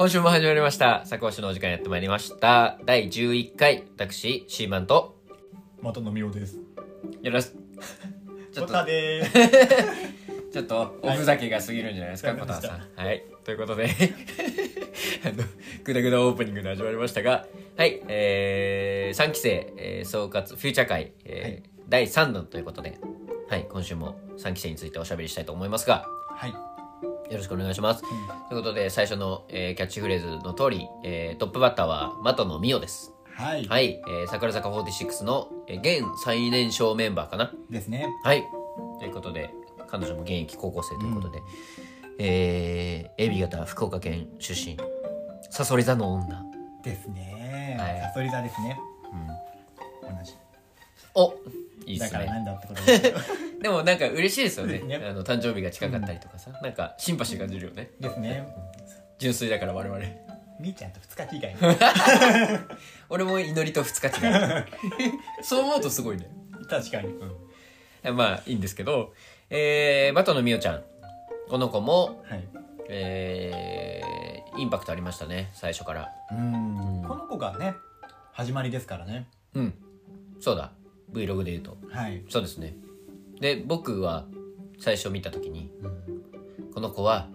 今週も始まりました。作話のお時間やってまいりました。第11回、私、シーマンと、元のみおです。よろし、ちょっと。ちょっと、おふざけが過ぎるんじゃないですか、はいコタンさん。はい。ということで、あの、ぐだぐだオープニングで始まりましたが、はい、えー、3期生、えー総括、フューチャー会、えー第3弾ということで、はい、今週も3期生についておしゃべりしたいと思いますが、はい。よろしくお願いします。ということで、最初の、えーキャッチフレーズの通り、えートップバッターは、的野美代です。はい。はい、えー桜坂46の、えー現最年少メンバーかな。ですね。はい。ということで、彼女も現役高校生ということで、えー、AB 型福岡県出身、サソリ座の女。ですね。はいサソリ座ですね。うん、同じ。おいいっすだからなね。んだってことです でもなんか嬉しいですよね。ねあの誕生日が近かったりとかさ、なんかシンパシー感じるよね。ですね。純粋だから我々。みーちゃんと二日違い。俺も祈りと二日違い。そう思うとすごいね。確かに。まあいいんですけど、えー、バトのみおちゃん。この子も、はい。えー、インパクトありましたね、最初から。うん。この子がね、始まりですからね。うん。そうだ。Vlog で言うと。はい。そうですね。で、僕は最初見た時に、うんこの子は、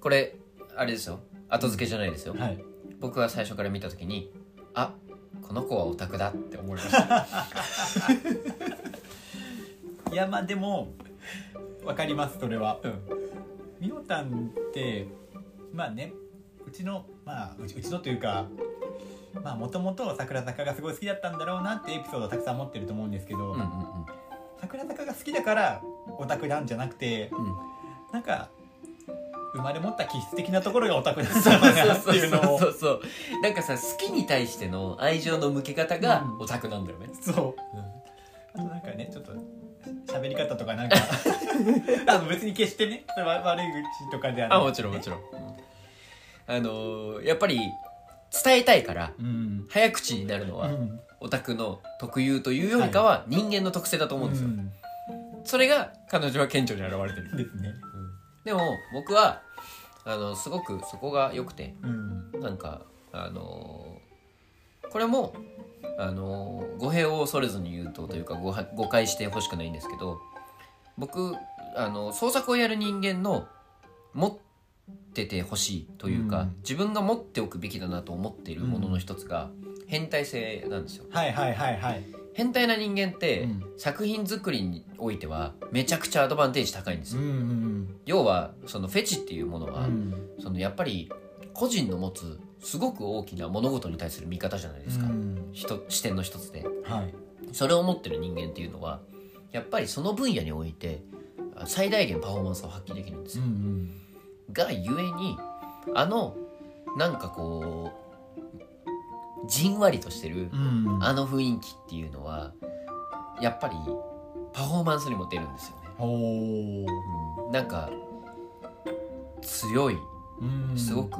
これ、あれですよ。後付けじゃないですよ。はい。僕は最初から見た時に、あ、この子はオタクだって思いました。いや、まあでも、わかります、それは。うん。みおたんってまあねうちのまあうちうちのというかまあもともと桜坂がすごい好きだったんだろうなってエピソードをたくさん持ってると思うんですけど、うんうん桜坂が好きだからオタクなんじゃなくてうん。うん。なんか生まれ持った気質的なところがオタクなんだなっていうのをそうそう。なんかさ、好きに対しての愛情の向け方がうんオタクなんだよね。そうあとなんかねちょっと喋り方とかなんか あの別に決してね悪い口とかではなあ、くてもちろんもちろん。あのーやっぱり伝えたいから、うん早口になるのはうんオタクの特有というよりかは人間の特性だと思うんですよ。それが彼女は顕著に現れてる。うんですね。でも僕は、あの、すごくそこが良くて、うん。なんか、あのーこれも、あのー語弊を恐れずに言うとというか誤は誤解してほしくないんですけど僕あの創作をやる人間の持っててほしいというか、うん。自分が持っておくべきだなと思っているものの一つが、変態性なんですよ。はいはいはいはい。変態な人間って、うん。作品作りにおいてはめちゃくちゃアドバンテージ高いんですよ、ん要はそのフェチっていうものは、うん。そのやっぱり個人の持つすごく大きな物事に対する見方じゃないですか、うん。人視点の一つで。はい。それを持ってる人間っていうのはやっぱりその分野においてあ最大限パフォーマンスを発揮できるんですよ、ん。がゆえにあのなんかこうじんわりとしてるうん。あの雰囲気っていうのはやっぱりパフォーマンスにも出るんですよね、う。ん、なんか強いうん。すごく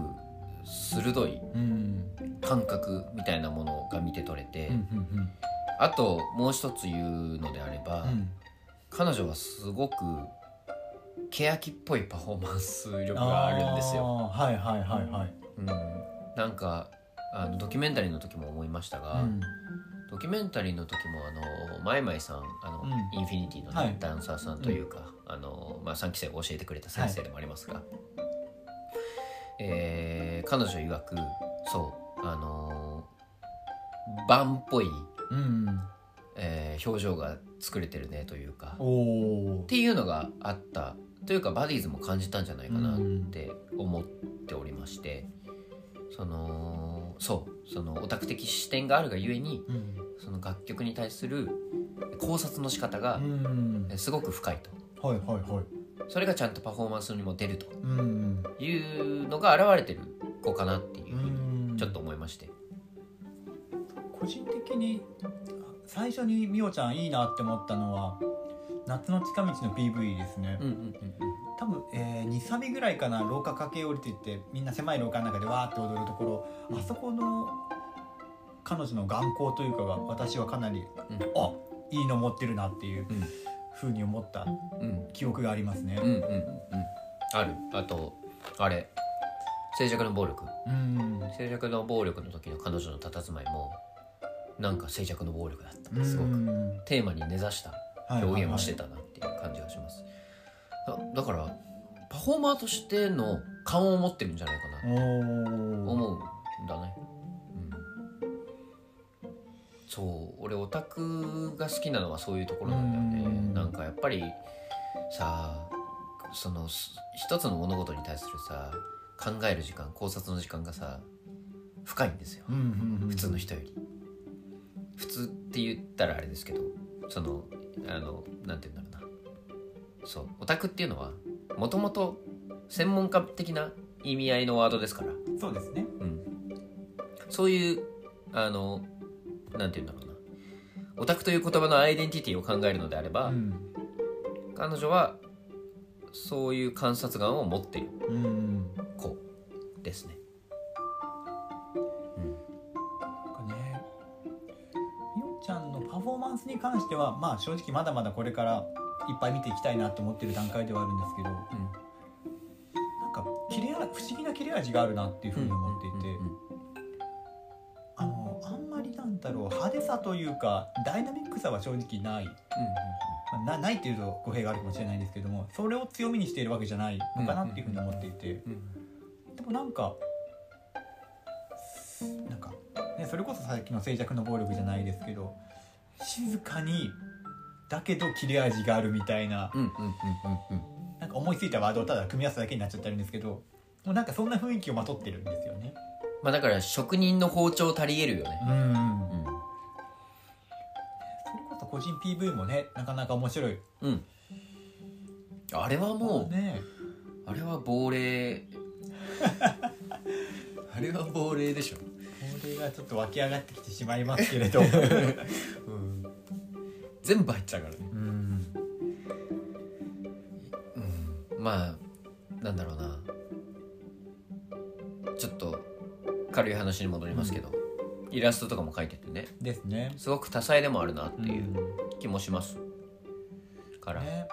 鋭いうん。感覚みたいなものが見て取れて、あともう一つ言うのであれば、うん。彼女はすごく欅っぽいパフォーマンス力があるんですよ。はいはいはいはい。うん、なんかあのドキュメンタリーの時も思いましたが、うん。ドキュメンタリーの時もあのマイマイさんあの、うん。インフィニティの、ねはい。ダンサーさんというか、あのまあ、3期生が教えてくれた先生でもありますが、えー彼女曰くそうあのバンっぽい、うん。えー表情が作れてるねというか。っていうのがあった。というかバディーズも感じたんじゃないかなって思っておりまして、そのそうそのオタク的視点があるがゆえにうん。その楽曲に対する考察の仕方がうん。すごく深いと。はいはいはい。それがちゃんとパフォーマンスにも出ると。うんいうのが現れてる子かなっていうふうにうん。ちょっと思いまして。個人的に最初にみおちゃんいいなって思ったのは夏の近道の PV ですね、うんうんうん多分、えー、23尾ぐらいかな廊下駆け下りていってみんな狭い廊下の中でわーって踊るところ。あそこの彼女の眼光というかが私はかなり、うん。あいいの持ってるなっていううん。ふうに思ったうん。記憶がありますね。うんうんうん。うんある。あとあれ。静寂の暴力。うん。静寂の暴力の時の彼女の佇まいもなんか静寂の暴力だった。すごくうんテーマに根ざした表現をしてたなっていう感じがします、だだからパフォーマーとしての勘を持ってるんじゃないかな。思うんだね、うん、そう俺オタクが好きなのはそういうところなんだよね。うん。なんかやっぱりさそのす一つの物事に対するさ考える時間考察の時間がさ深いんですよ。普通の人より。普通って言ったらあれですけどそのあのなんて言うんだろうなそうオタクっていうのはもともと専門家的な意味合いのワードですから、そうですね。うん、そういうあのなんて言うんだろうな。オタクという言葉のアイデンティティを考えるのであれば、うん。彼女はそういう観察眼を持っている。うん子ですね。なんかねみおちゃんのパフォーマンスに関してはまあ正直まだまだこれからいっぱい見ていきたいなと思ってる段階ではあるんですけどなんか切れ味不思議な切れ味があるなっていうふうに思っていて、あのあんまりなんだろう派手さというかダイナミックさは正直ない、まあなないっていうと語弊があるかもしれないんですけどもそれを強みにしているわけじゃないのかなっていうふうに思っていて、でもなんかなんか、ね、それこそさっきの静寂の暴力じゃないですけど静かにだけど切れ味があるみたいななんか思いついたワードをただ組み合わせただけになっちゃってるんですけどもうなんかそんな雰囲気をまとってるんですよね。まあだから職人の包丁足りえるよね。うんうんそれこそ個人 PV もねなかなか面白いうん。あれはもう、ねあれは亡霊。あれは亡霊でしょ。これがちょっと湧き上がってきてしまいますけれどうん。全部入っちゃうからね。うんうん。まあ、なんだろうな。ちょっと軽い話に戻りますけど、イラストとかも描いててね、ですねすごく多彩でもあるなっていう気もします。から、ね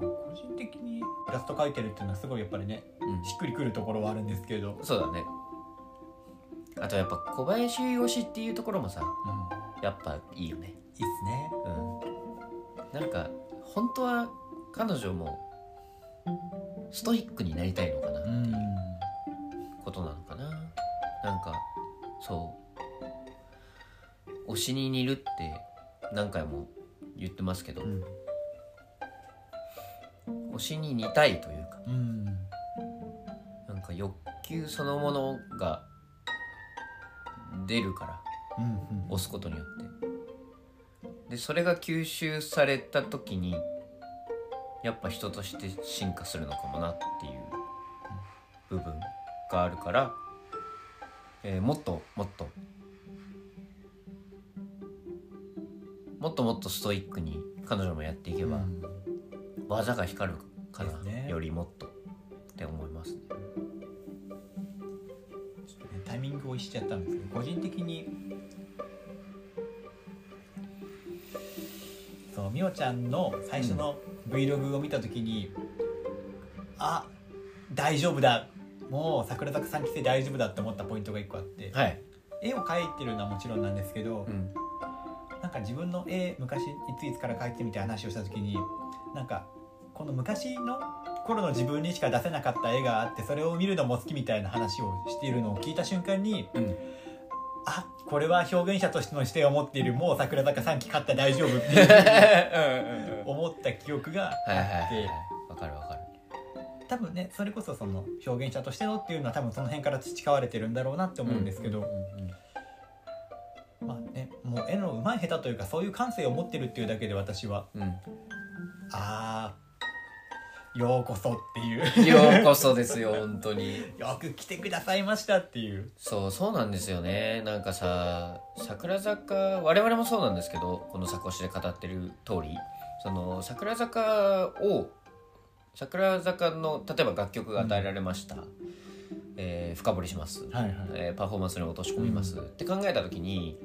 そう個人的にイラスト描いてるっていうのはすごいやっぱりねうんしっくりくるところはあるんですけど、そうだね。あとやっぱ小林推しっていうところもさ、うん、やっぱいいよね。いいっすね。うん。なんか本当は彼女もストイックになりたいのかな。っていうことなのかな。なんかそう。推しに似るって何回も言ってますけど、うん。推しに似たいというかうん。なんか欲求そのものが出るからうん押すことによってでそれが吸収された時にやっぱ人として進化するのかもなっていう部分があるから、えーもっともっともっともっとストイックに彼女もやっていけば、うん技が光るかな、ねよりもっとって思いますね。ちょっとねタイミングをしちゃったんですけど個人的にみおちゃんの最初の Vlog を見た時に、あ大丈夫だ。もう桜坂3期生大丈夫だって思ったポイントが1個あって、はい、絵を描いてるのはもちろんなんですけど、うん。なんか自分の絵昔いついつから描いてみたいな話をした時になんかこの昔の頃の自分にしか出せなかった絵があってそれを見るのも好きみたいな話をしているのを聞いた瞬間にうん、あこれは表現者としての視点を持っているもう桜坂3期勝った大丈夫っていう思った記憶があって。わかるわかる。多分ねそれこそその表現者としてのっていうのは多分その辺から培われてるんだろうなって思うんですけど、まあねもう絵の上手い下手というかそういう感性を持ってるっていうだけで私は。うんうん。あーようこそっていう。ようこそですよ本当に。よく来てくださいましたっていう。そうそうなんですよね。なんかさ桜坂我々もそうなんですけどこの「サコシ」で語ってる通り。その桜坂を桜坂の例えば楽曲が与えられました、えー深掘りします、はいはい。えーパフォーマンスに落とし込みます、うん。って考えた時に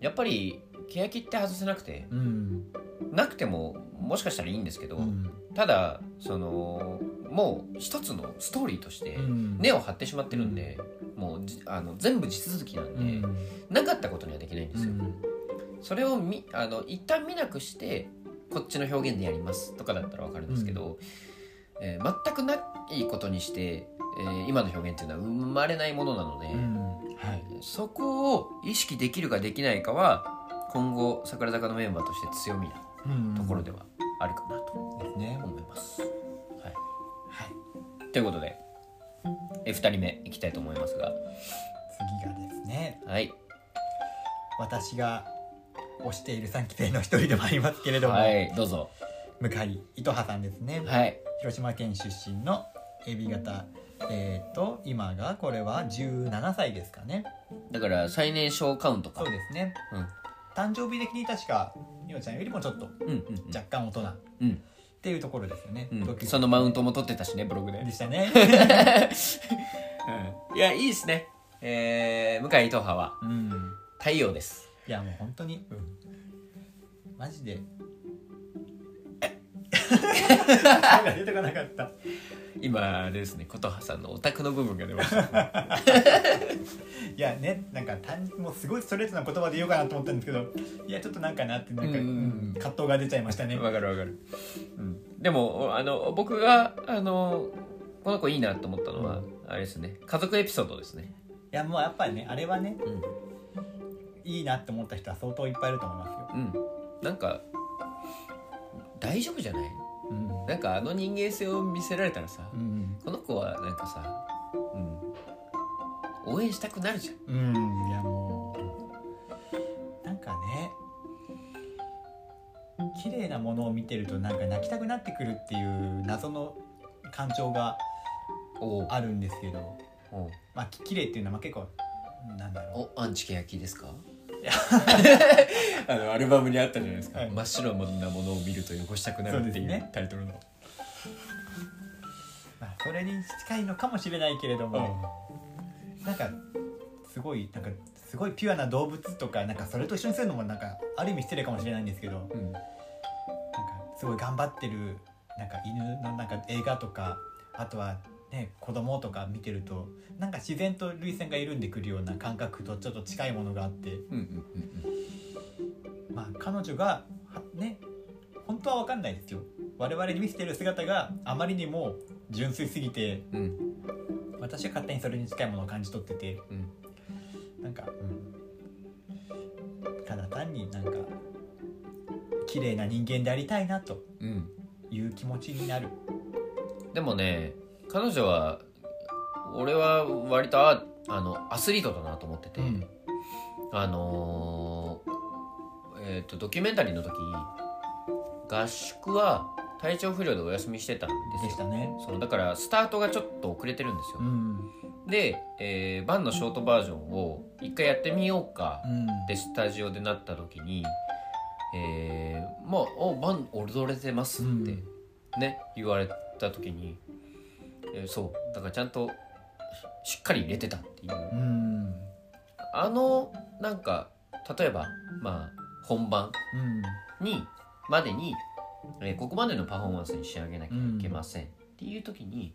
やっぱり欅って外せなくてうん。なくてももしかしたらいいんですけど、うんただそのもう一つのストーリーとしてうん。根を張ってしまってるんで、もうじあの全部地続きなんで、うん。なかったことにはできないんですよ、うん。それをみあの一旦見なくしてこっちの表現でやりますとかだったら分かるんですけど、えー全くないことにして、えー今の表現っていうのは生まれないものなので、うん。はい。そこを意識できるかできないかは今後桜坂のメンバーとして強みなところではあるかなとですね思います。はい、はい。ということで、え2人目いきたいと思いますが。次がですね。はい、私が推している3期生の一人でもありますけれども、はい、どうぞ。向井糸葉さんですね、はい、広島県出身の AB 型。えっ、と今がこれは17歳ですかね。だから最年少カウントか。そうですね。うん。誕生日的に確かみおちゃんよりもちょっとうんうんうん。若干大人。っうん。ていうところですよね、うん。そのマウントも取ってたしねブログで。でしたね。うん。いやいいですね。えー、向井糸葉は。うん。太陽です。いやもう本当に、マジで。出てこなかった今あれですね琴葉さんのオタクの部分が出ました。いやねなんか単もうすごいストレートな言葉で言おうかなと思ったんですけどいやちょっとなんかなってなんか、うんうん葛藤が出ちゃいましたね。わかるわかる、うん、でもあの僕があのこの子いいなと思ったのは、あれですね。家族エピソードですね。いやもうやっぱりねあれはねうん。いいなって思った人は相当いっぱいいると思いますよ、うん。なんか大丈夫じゃない？うん。なんかあの人間性を見せられたらさ、うん。この子はなんかさ、うん、応援したくなるじゃん。うんいやもうなんかね綺麗なものを見てるとなんか泣きたくなってくるっていう謎の感情がおあるんですけどおまあき綺麗っていうのはまあ結構なんだろおアンチケヤキですか？あのアルバムにあったじゃないですか、はい。真っ白なものを見ると汚したくなるっていうそうですね。タイトルの、う、まあ、それに近いのかもしれないけれども、なんかすごいなんかすごいピュアな動物とかなんかそれと一緒にするのもなんかある意味失礼かもしれないんですけどなんかうんすごい頑張ってるなんか犬のなんか映画とかあとはね子供とか見てるとなんか自然と涙腺が緩んでくるような感覚とちょっと近いものがあってうんうんまあ彼女がはね本当は分かんないですよ。我々に見せてる姿があまりにも純粋すぎてうん。うん私は勝手にそれに近いものを感じ取っててうん。なんか、ただ単になんか綺麗な人間でありたいなとうん。いう気持ちになる。でもね彼女は俺は割とああのアスリートだなと思ってて、うん。あのーえっ、とドキュメンタリーの時合宿は体調不良でお休みしてたんですよ。ね。そうだからスタートがちょっと遅れてるんですよ、うんで、えーバンのショートバージョンを一回やってみようかうん。ってスタジオでなった時にえー、まあ「おバン踊れてます」ってね、言われた時に、えーそう。だからちゃんとししっかり入れてたっていう。うん。あのなんか例えばまあ本番うん。にまでに、えーここまでのパフォーマンスに仕上げなきゃいけません、っていう時に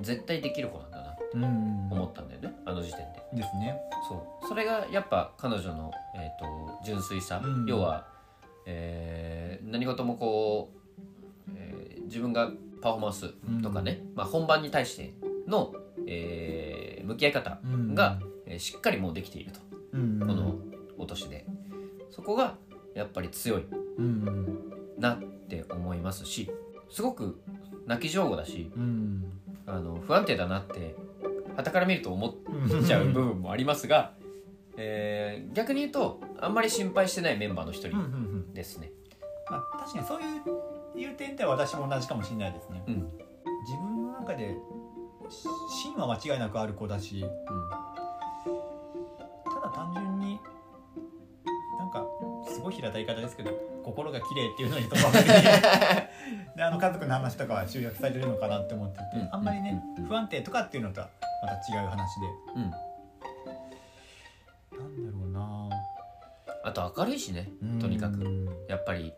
絶対できる子なんだな。ってうん。思ったんだよねあの時点で。ですね。そう。それがやっぱ彼女の、えー、と純粋さ、うん。要は、えー何事もこう、えー自分がパフォーマンスとかね、まあ、本番に対しての、えー向き合い方うん。が、えーしっかりもうできていると。うん。このお年で。そこがやっぱり強いうん。なって思いますしすごく泣き上手だしうん。あの不安定だなって傍から見ると思っうんちゃう部分もありますが、えー逆に言うとあんまり心配してないメンバーの一人ん。ですね。まあ確かにそういういう点では私も同じかもしれないですね。うん。自分の中でし芯は間違いなくある子だしただ単純になんかすごい平たい言い方ですけど心が綺麗っていうのにとどまって であの家族の話とかは集約されてるのかなって思ってて、うん。あんまりね、うん。不安定とかっていうのとはまた違う話で。うん。うんなんだろうな。あと明るいしねとにかく。やっぱり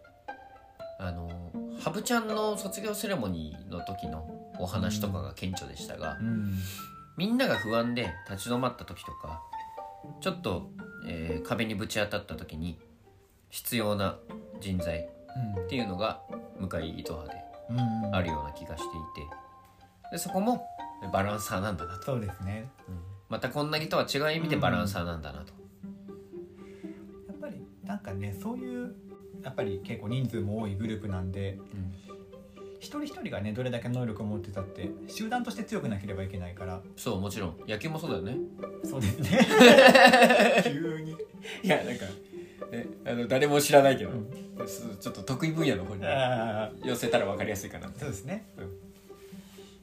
あのハブちゃんの卒業セレモニーの時のお話とかが顕著でしたが、うん。みんなが不安で立ち止まった時とかちょっと、えー壁にぶち当たった時に必要な人材っていうのが向井糸葉でうん。あるような気がしていてでそこもバランサーなんだなと、そうですね。またこんなにとは違う意味でバランサーなんだなと、やっぱりなんかねそういうやっぱり結構人数も多いグループなんで一人一人がねどれだけ能力を持ってたって集団として強くなければいけないから。そうもちろん。野球もそうだよね。そうですね。急に。いやなんか、ね、あの誰も知らないけど、うん。ちょっと得意分野の方にあ寄せたら分かりやすいかなーそうですね。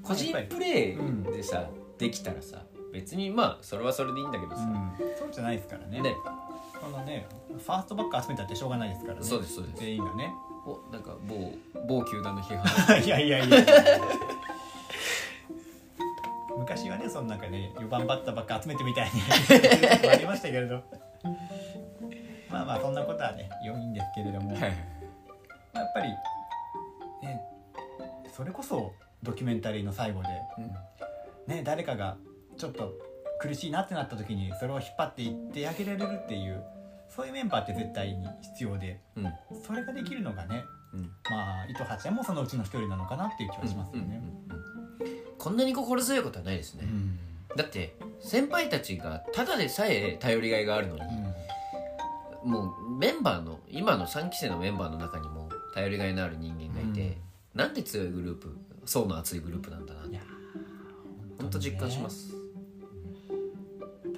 個人プレーでさ、できたらさ別にまあそれはそれでいいんだけどさ、うん。そうじゃないですからね。ね。このねファーストバッカー集めたってしょうがないですからね。そうですそうです。全員がね。おなんか某某球団の批判。いやいやいや。昔はねその中ね4番バッターばっか集めてみたいに ありましたけれど。まあまあそんなことはね良いんですけれども、はい。やっぱりねそれこそドキュメンタリーの最後で、ね、誰かがちょっと苦しいなってなった時にそれを引っ張っていってあげられるっていうそういうメンバーって絶対に必要でうん。うんそれができるのがねうん。まあ糸葉ちゃんもそのうちの一人なのかなっていう気はしますよね。こんなに心強いことはないですね、うん。だって先輩たちがただでさえ頼りがいがあるのに、もうメンバーの今の3期生のメンバーの中にも頼りがいのある人間がいて、うん。なんて強いグループ層の厚いグループなんだなって。いや本当実感します、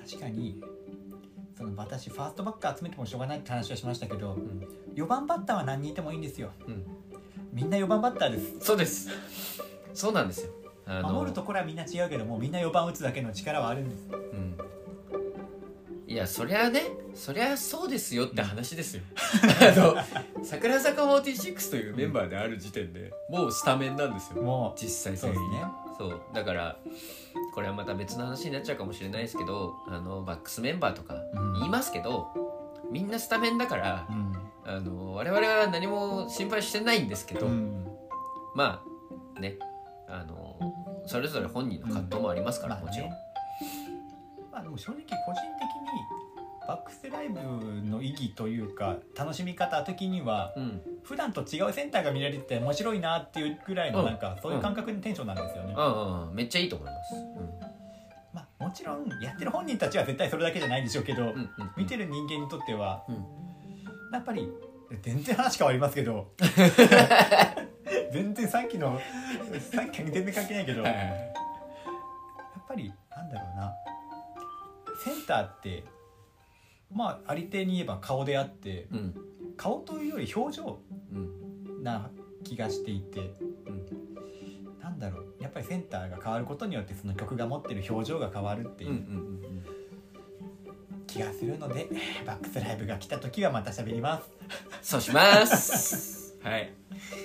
確かにその私ファーストバッカー集めてもしょうがないって話はしましたけどん4番バッターは何人いてもいいんですよ。うん。みんな4番バッターです。そうです。そうなんですよ。守るところはみんな違うけどもみんな4番打つだけの力はあるんです。うん。いやそりゃねそりゃそうですよって話ですよ。あの桜坂46というメンバーである時点でもうスタメンなんですよ。も実際そうですね。そう。だからこれはまた別の話になっちゃうかもしれないですけどあのバックスメンバーとかうん。言いますけど、みんなスタメンだからう、ん。あの我々は何も心配してないんですけど、うん。まあねあのそれぞれ本人の葛藤もありますから、まあもちろん、ねまあでも正直個人的にバックスライブの意義というか楽しみ方的にはうん。普段と違うセンターが見られて面白いなっていうぐらいのうんなん。かそういう感覚のテンションなんですよね、うん。うんうん。めっちゃいいと思います、まあもちろんやってる本人たちは絶対それだけじゃないんでしょうけど、うんうんうん、見てる人間にとってはうん。やっぱり全然話変わりますけど全然さっきのさっき全然関係ないけど、はいはいやはい。っぱりなんだろうな。センターってまあありていに言えば顔であってうん。顔というより表情うんな気がしていて、なんだろう。やっぱりセンターが変わることによってその曲が持ってる表情が変わるってうんうんいううん気がするので、バックスライブが来た時はまた喋ります。そうします。はい。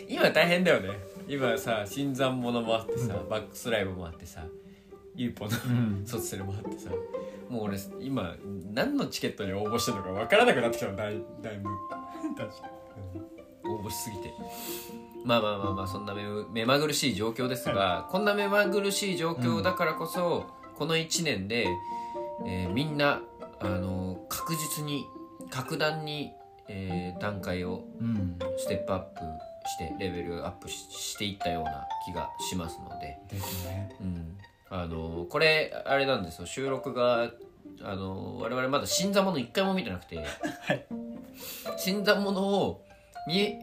今大変だよね。今さ新参者もあってさ、バックスライブもあってさユーポのうん。卒セルもあってさもう俺今何のチケットに応募してるのか分からなくなってきたのだいだいぶ確か応募しすぎて。まあまあまあまあそんな目目まぐるしい状況ですが、こんな目まぐるしい状況だからこそ、この1年で、えーみんなあの確実に格段に、えー段階をうん。ステップアップしてレベルアップししていったような気がしますので、ですね。うん、あのこれあれなんですよ。収録があの我々まだ新参者一回も見てなくて、新参者を見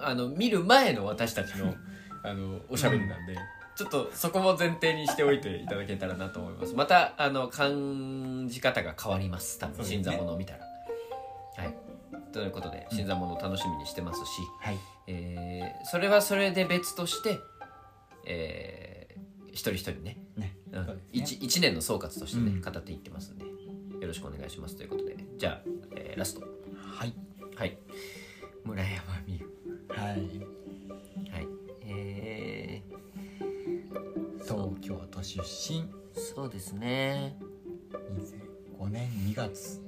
あの見る前の私たちの あのおしゃべりなんで、ちょっとそこも前提にしておいていただけたらなと思います。またあの感じ方が変わります。多分新参者を見たら。はい。ということで新参者を楽しみにしてますし、はい。えーそれはそれで別として、えー一人一人ね。ね。うん。ね。一一年の総括としてね、うん。語っていってますんで。よろしくお願いしますということで。じゃあ、えーラスト。はい。はい。村山美優。はい。はい。え東京都出身。ー、そうですね。2005年2月。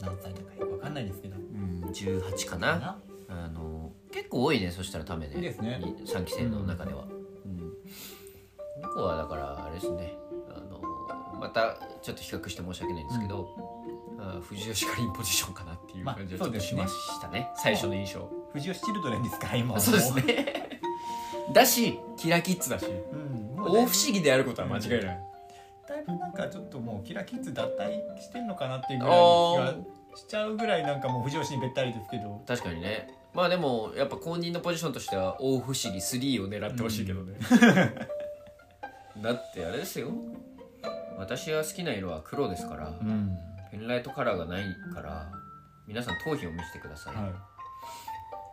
何歳だかよくわかんないですけど。うん18かな。あの結構多いねそしたらためねですね。に3期生の中では、うんこの子はだからあれですねあのまたちょっと比較して申し訳ないんですけど、あ藤吉かりんポジションかなっていうまあ感じはちょっとしましたね,、最初の印象。藤吉チルドレンですから今はそうですね。だしキラキッズだし。うんもう大不思議であることは間違いない、だいぶなんかちょっともうキラキッズ脱退してんのかなっていうぐらいがしちゃうぐらいなんかもう藤吉にべったりですけど。確かにね。まあでもやっぱ公認のポジションとしては大不思議3を狙ってほしいけどね、だってあれですよ。私が好きな色は黒ですから、うん。ペンライトカラーがないから皆さん頭皮を見せてください、は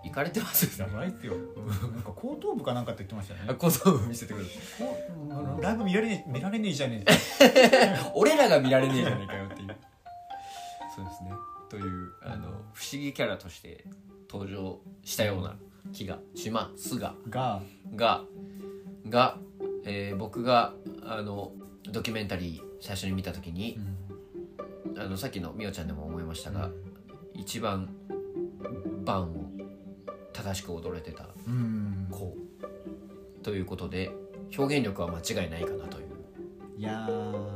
い。かれてます？やばいっすよ。なんか後頭部かなんかって言ってましたよね。あ小僧見せてください。こうあのライブ見られねえ見られねえじゃねえ 俺らが見られねえじゃねえかよっていう。そうですね。というあの不思議キャラとして登場したような気がしますが。が。が。が、えー僕があのドキュメンタリー最初に見た時に、あのさっきのみおちゃんでも思いましたが、一番バンを正しく踊れてたうん。子。ということで表現力は間違いないかなという。いやー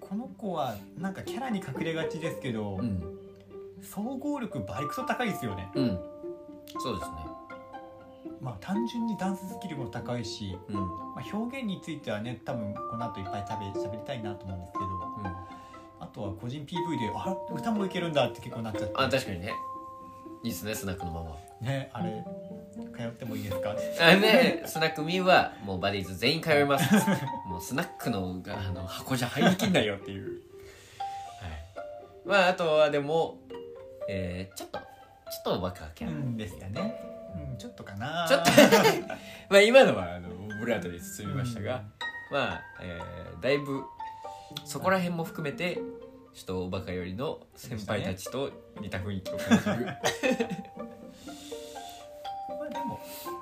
この子はなんかキャラに隠れがちですけど、うん。総合力バリクソ高いですよね。うん。そうですねまあ単純にダンススキルも高いし、うん。まあ、表現についてはね多分この後いっぱい食べ喋りたいなと思うんですけどうん。あとは個人 PV であ歌もいけるんだって結構なっちゃって。あ確かにね。いいですねスナックのままねあれ通ってもいいですか？あねスナックミュはもうバディーズ全員通います。もうスナックのがあの箱じゃ入りきんないよっていう、はい、まああとはでも、えー、ちょっとちょっとバカキャラ、うんですよね、うん、ちょっとかな。ちょっと。まあ今のはあのブラートで包みましたが、まあ、えーだいぶそこら辺も含めてちょっとおバカよりの先輩たちと似た雰囲気を感じる、まあでも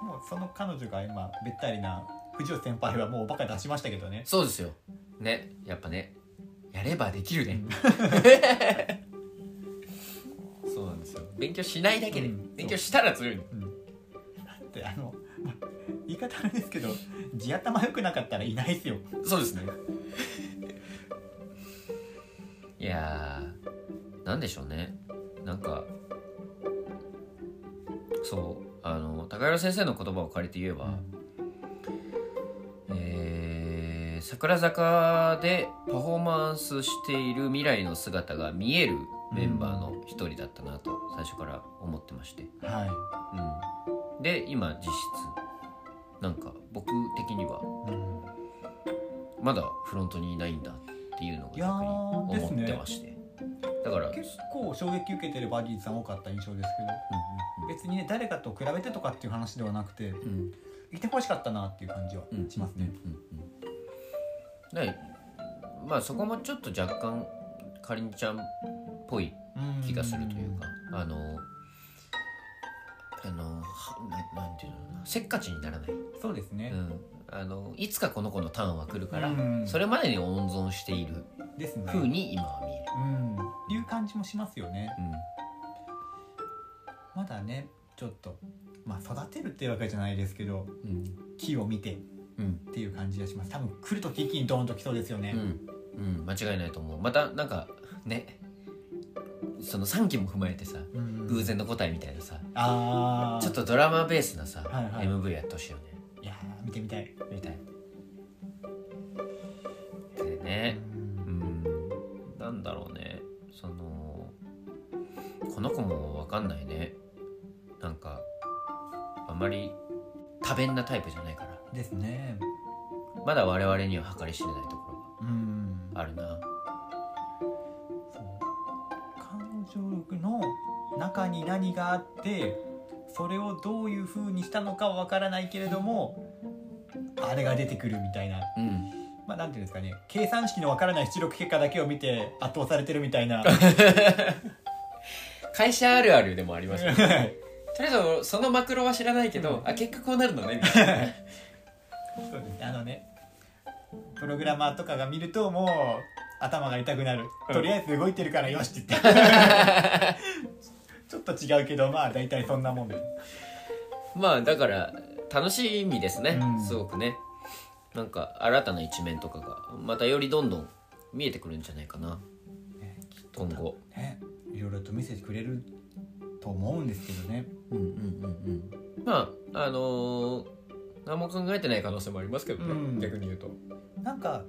もうその彼女が今べったりな藤尾先輩はもうバカ出しましたけどね。そうですよ。ねやっぱねやればできるね、そうなんですよ。勉強しないだけで、うん。勉強したら強い。のうん。だってあの、まあ言い方あれですけど地頭良くなかったらいないですよ。そうですね。いやーなんでしょうね。なんかそうあの高原先生の言葉を借りて言えば、えー桜坂でパフォーマンスしている未来の姿が見えるメンバーの一人だったなと最初から思ってまして、はうん、で今実質なんか僕的にはいうんまだフロントにいないんだっていうのが逆に思ってまして、だから、うん結構衝撃受けてるバディさん多かった印象ですけど別にね誰かと比べてとかっていう話ではなくてうん。うんいてほしかったなっていう感じはうんしますね、うんうん。でまあそこもちょっと若干かりんちゃんっぽいうん気がするというか、あのあのはななんていうのせっかちにならない、そうですね。う、ん、あのいつかこの子のターンは来るから、うん。それまでに温存しているですね。風に今は見える、うん。いう感じもしますよね。うまだねちょっとまあ育てるっていうわけじゃないですけどんうん。木を見てうん。っていう感じがします。多分来ると一気にドーンと来そうですよね、うん、うん、間違いないと思う。またなんかねその3期も踏まえてさうん。偶然の答えみたいなさ、ああちょっとドラマベースなさ、はいはい。MV やってほしいよね。いやー見てみたい。みたい。でねうんなんだろうね。そのこの子も分かんないね。なんかあまり多弁なタイプじゃないから。ですね。まだ我々には計り知れないとこうん。ろがあるなの中に何があってそれをどういう風にしたのかはわからないけれどもあれが出てくるみたいな。うん。まあなんていうんですかね。計算式のわからない出力結果だけを見て圧倒されてるみたいな。会社あるあるでもありますよね。は いとりあえずそのマクロは知らないけど、あ結果こうなるのね。みたいなそうですね。あのねプログラマーとかが見るともう頭が痛くなる、うん。とりあえず動いてるからよしって言って。ちょっと違うけどまあ大体そんなもん。でまあだから楽しみですね、うん。すごくね。なんか新たな一面とかがまたよりどんどん見えてくるんじゃないかな。ねきっと今後ね。いろいろと見せてくれると思うんですけどね。うんうんうんうん。まああのー何も考えてない可能性もありますけどね、うん。逆に言うと。なんか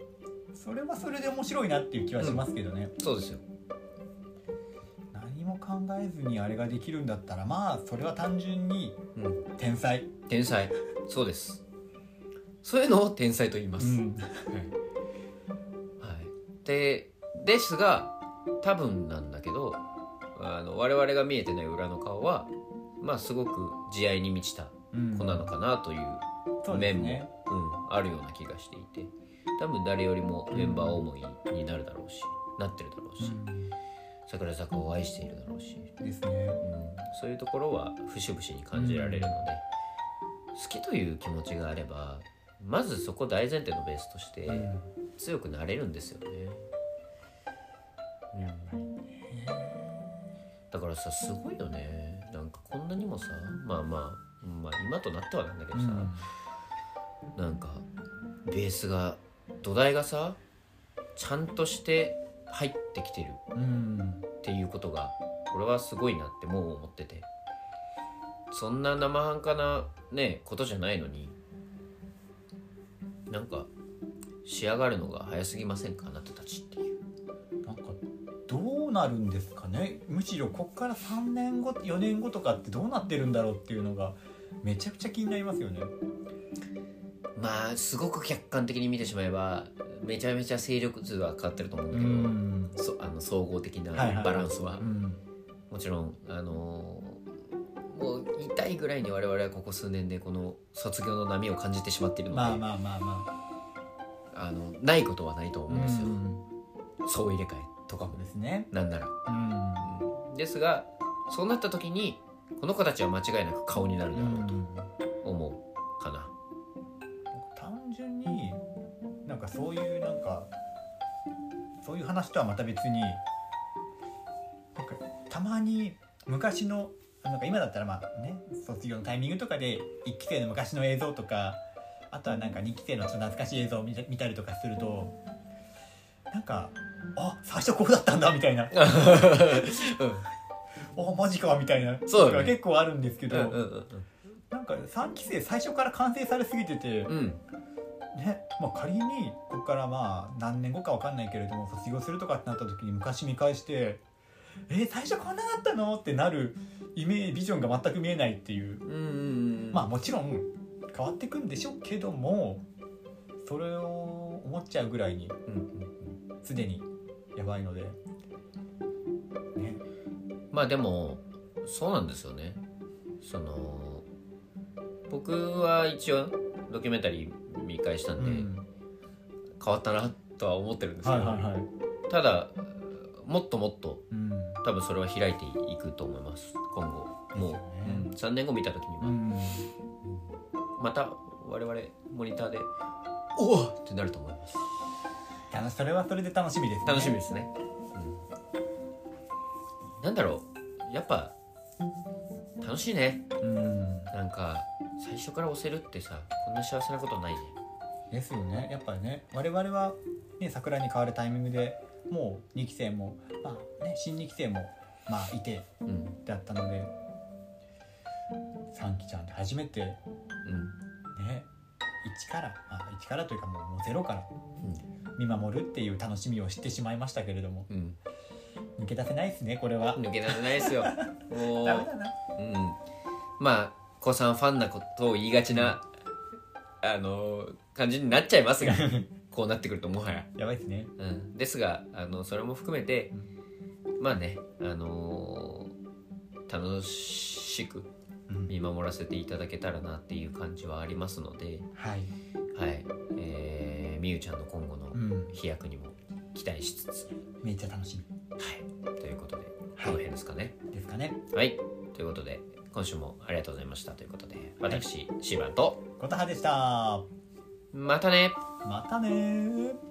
それはそれで面白いなっていう気はしますけどね、そうですよ。何も考えずにあれができるんだったらまあそれは単純にうん。天才、天才。そうです。そういうのを天才と言います、ん、はい、でですが多分なんだけどあの我々が見えてない裏の顔はまあすごく慈愛に満ちた子なのかなという面も、ねうん、あるような気がしていて多分誰よりもメンバー思いになるだろうし、なってるだろうし、桜坂を愛しているだろうし、うんですね。うん、そういうところは節々に感じられるので、好きという気持ちがあればまずそこ大前提のベースとして、うん。強くなれるんですよね、だからさすごいよね。なんかこんなにもさまあまあまあ今となってはなんだけどさ、なんかベースが土台がさちゃんとして入ってきてるっていうことが俺はすごいなってもう思ってて。そんな生半可なねことじゃないのになんか仕上がるのが早すぎませんかあなたたちっていう。なんかどうなるんですかね。むしろこっから3年後4年後とかってどうなってるんだろうっていうのがめちゃくちゃ気になりますよね。まあすごく客観的に見てしまえばめちゃめちゃ勢力図は変わってると思うんだけど、そあの総合的なはいはい。バランスは、うん。もちろんあのーもう痛いぐらいに我々はここ数年でこの卒業の波を感じてしまっているので、まあまあまあまああ。のないことはないと思うんですよ、うん総入れ替えとかもですね。なんなら、うん。うん。ですがそうなった時にこの子たちは間違いなく顔になるだろうと話とはまた別になんかたまに昔のなんか今だったらまあね卒業のタイミングとかで1期生の昔の映像とかあとはなんか2期生のちょっと懐かしい映像を見たりとかするとなんかあ最初こうだったんだみたいな。おマジかみたいな。そうだね。結構あるんですけど、うんうんうんなんか3期生最初から完成されすぎてて、うんうんねまあ、仮にここからまあ何年後かわかんないけれども卒業するとかってなった時に昔見返して「えー最初こんなだったの?」ってなるイメージビジョンが全く見えないっていう。うんうんうんまあもちろん変わってくんでしょうけどもそれを思っちゃうぐらいにうんうん。すでにやばいので。ね。まあでもそうなんですよね。その僕は一応ドキュメンタリー見返したんで、うん。変わったなとは思ってるんですけど、はいはいはい。ただもっともっとうん。多分それは開いていくと思います今後。もう、ね。うん3年後見た時には、うん。また我々モニターで「おお!」ってなると思います。楽しそれはそれで楽しみですね。楽しみですね、うん、なんだろう。やっぱ楽しいね。うん。なんか最初から押せるってさこんな幸せなことないね。ですよね。やっぱりね我々は、ね、桜に変わるタイミングでもう2期生も、まあね、新2期生も、まあ、いてうん。だったので3期ちゃんで初めてねうん。1から、まあ、1からというかもうもうゼロからうん。見守るっていう楽しみを知ってしまいましたけれどもうん。抜け出せないですねこれは。抜け出せないですよ。もううん、まあ子さんファンなことを言いがちな、あの感じになっちゃいますが こうなってくるともはや、やばいですね。うん、ですがあのそれも含めて、まあねあのー楽しくうん。見守らせていただけたらなっていう感じはありますのではい、はい。えーみゆちゃんの今後のうん、飛躍にも期待しつつ、めっちゃ楽しはい、ということでこはい。の辺ですかね。みですかね。はい、ということで今週もありがとうございました。ということで私、シーバンと琴葉でした。またね。またねー